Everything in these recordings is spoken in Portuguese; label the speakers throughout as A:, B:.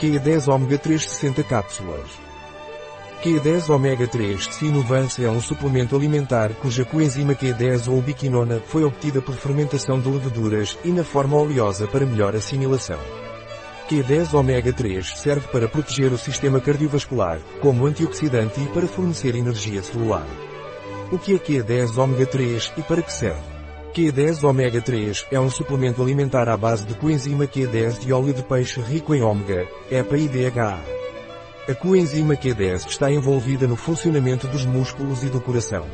A: Q10 Ômega 3 60 cápsulas. Q10 Ômega 3 Sinovance é um suplemento alimentar cuja coenzima Q10 ou biquinona foi obtida por fermentação de leveduras e na forma oleosa para melhor assimilação. Q10 ômega 3 serve para proteger o sistema cardiovascular, como antioxidante e para fornecer energia celular. O que é Q10 ômega 3 e para que serve? Q10 ômega 3 é um suplemento alimentar à base de coenzima Q10 de óleo de peixe rico em ômega, EPA e DHA. A coenzima Q10 está envolvida no funcionamento dos músculos e do coração.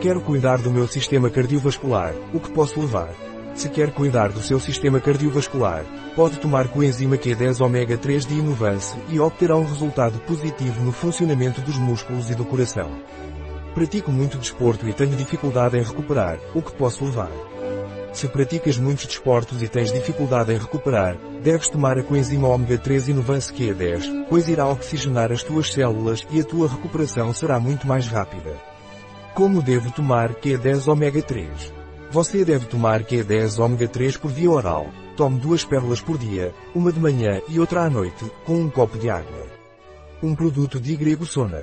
A: Quero cuidar do meu sistema cardiovascular, o que posso levar? Se quer cuidar do seu sistema cardiovascular, pode tomar coenzima Q10 ômega 3 de Inovance e obterá um resultado positivo no funcionamento dos músculos e do coração. Pratico muito desporto e tenho dificuldade em recuperar, o que posso levar? Se praticas muitos desportos e tens dificuldade em recuperar, deves tomar a coenzima ômega 3 Inovance Q10, pois irá oxigenar as tuas células e a tua recuperação será muito mais rápida. Como devo tomar Q10 ômega 3? Você deve tomar Q10 ômega 3 por via oral. Tome duas pérolas por dia, uma de manhã e outra à noite, com um copo de água. Um produto de Grego Sona.